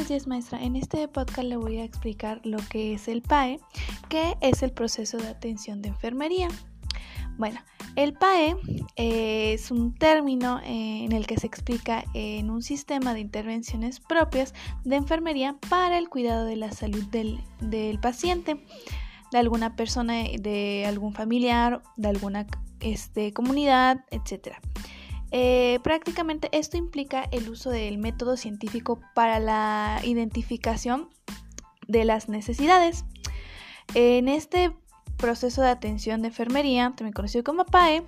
buenos días maestra. En este podcast le voy a explicar lo que es el PAE, que es el proceso de atención de enfermería. Bueno, el PAE eh, es un término eh, en el que se explica en un sistema de intervenciones propias de enfermería para el cuidado de la salud del, paciente, de alguna persona, de algún familiar, de alguna este, comunidad, etc. Eh, prácticamente esto implica el uso del método científico para la identificación de las necesidades. En este proceso de atención de enfermería, también conocido como PAE,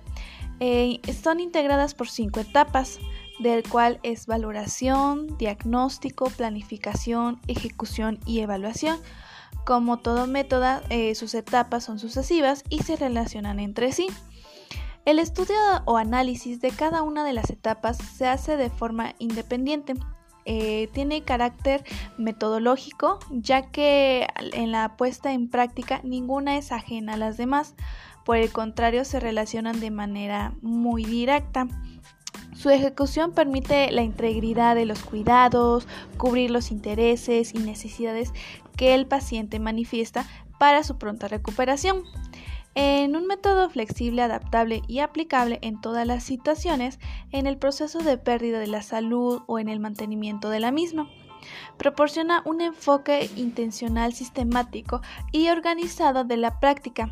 eh, están integradas por cinco etapas, del cual es valoración, diagnóstico, planificación, ejecución y evaluación. Como todo método, eh, sus etapas son sucesivas y se relacionan entre sí. El estudio o análisis de cada una de las etapas se hace de forma independiente. Eh, tiene carácter metodológico, ya que en la puesta en práctica ninguna es ajena a las demás. Por el contrario, se relacionan de manera muy directa. Su ejecución permite la integridad de los cuidados, cubrir los intereses y necesidades que el paciente manifiesta para su pronta recuperación. En un método flexible, adaptable y aplicable en todas las situaciones, en el proceso de pérdida de la salud o en el mantenimiento de la misma. Proporciona un enfoque intencional, sistemático y organizado de la práctica.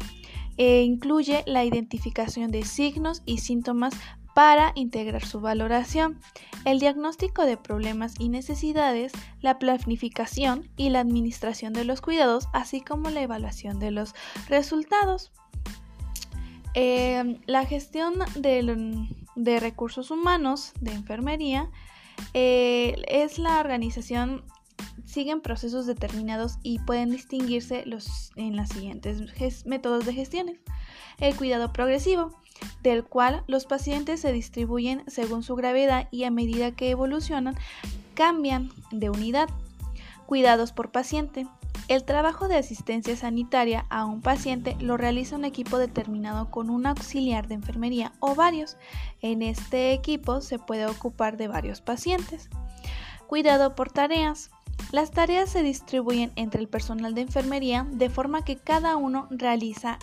E incluye la identificación de signos y síntomas para integrar su valoración, el diagnóstico de problemas y necesidades, la planificación y la administración de los cuidados, así como la evaluación de los resultados. Em, la gestión de, recursos humanos de enfermería eh, es la organización, siguen procesos determinados y pueden distinguirse los, en las siguientes métodos de gestión. El cuidado progresivo, del cual los pacientes se distribuyen según su gravedad y a medida que evolucionan cambian de unidad. Cuidados por paciente, el trabajo de asistencia sanitaria a un paciente lo realiza un equipo determinado con un auxiliar de enfermería o varios. En este equipo se puede ocupar de varios pacientes. Cuidado por tareas. Las tareas se distribuyen entre el personal de enfermería de forma que cada uno realiza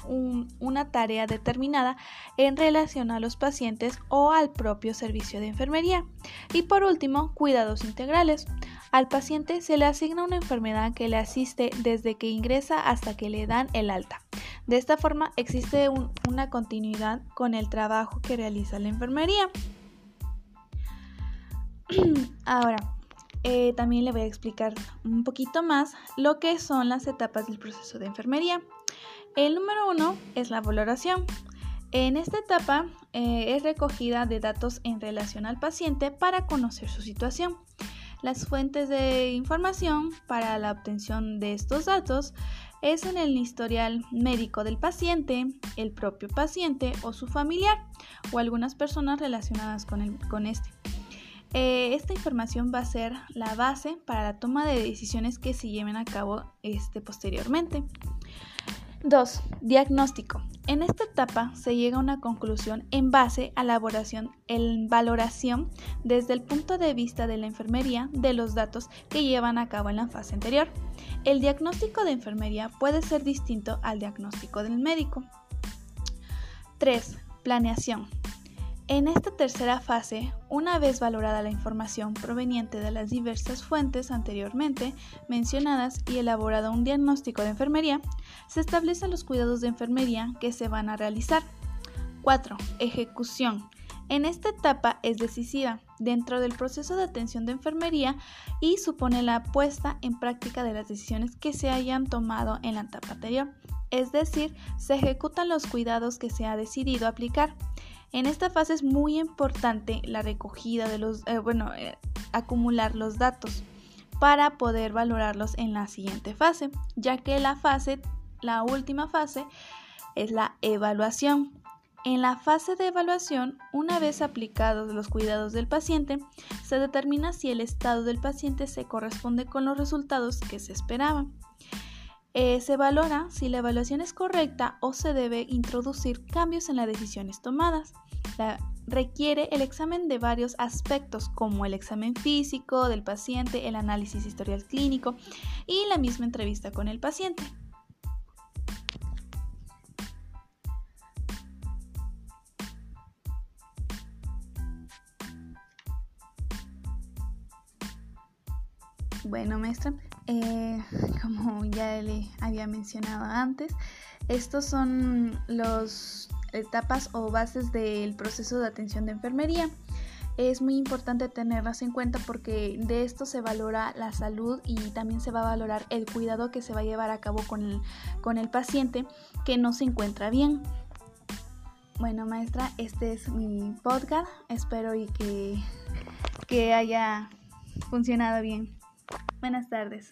una tarea determinada en relación a los pacientes o al propio servicio de enfermería. Y por último, cuidados integrales. Al paciente se le asigna una enfermedad que le asiste desde que ingresa hasta que le dan el alta. De esta forma existe una continuidad con el trabajo que realiza la enfermería. Ahora, eh, también le voy a explicar un poquito más lo que son las etapas del proceso de enfermería. El número uno es la valoración. En esta etapa eh, es recogida de datos en relación al paciente para conocer su situación. Las fuentes de información para la obtención de estos datos es en el historial médico del paciente, el propio paciente o su familiar o algunas personas relacionadas con, con este. Eh, esta información va a ser la base para la toma de decisiones que se lleven a cabo este, posteriormente. 2. Diagnóstico. En esta etapa se llega a una conclusión en base a la elaboración, valoración desde el punto de vista de la enfermería de los datos que llevan a cabo en la fase anterior. El diagnóstico de enfermería puede ser distinto al diagnóstico del médico. 3. Planeación. En esta tercera fase, una vez valorada la información proveniente de las diversas fuentes anteriormente mencionadas y elaborado un diagnóstico de enfermería, se establecen los cuidados de enfermería que se van a realizar. 4. Ejecución. En esta etapa es decisiva dentro del proceso de atención de enfermería y supone la puesta en práctica de las decisiones que se hayan tomado en la etapa anterior, es decir, se ejecutan los cuidados que se ha decidido aplicar. En esta fase es muy importante la recogida de los, eh, bueno, eh, acumular los datos para poder valorarlos en la siguiente fase, ya que la fase, la última fase, es la evaluación. En la fase de evaluación, una vez aplicados los cuidados del paciente, se determina si el estado del paciente se corresponde con los resultados que se esperaban. Eh, se valora si la evaluación es correcta o se debe introducir cambios en las decisiones tomadas. requiere el examen de varios aspectos como el examen físico del paciente, el análisis historial clínico y la misma entrevista con el paciente. Bueno, maestra, eh, como ya le había mencionado antes, estos son las etapas o bases del proceso de atención de enfermería. Es muy importante tenerlas en cuenta porque de esto se valora la salud y también se va a valorar el cuidado que se va a llevar a cabo con el, con el paciente que no se encuentra bien. Bueno, maestra, este es mi podcast. Espero y que, que haya funcionado bien. Buenas tardes.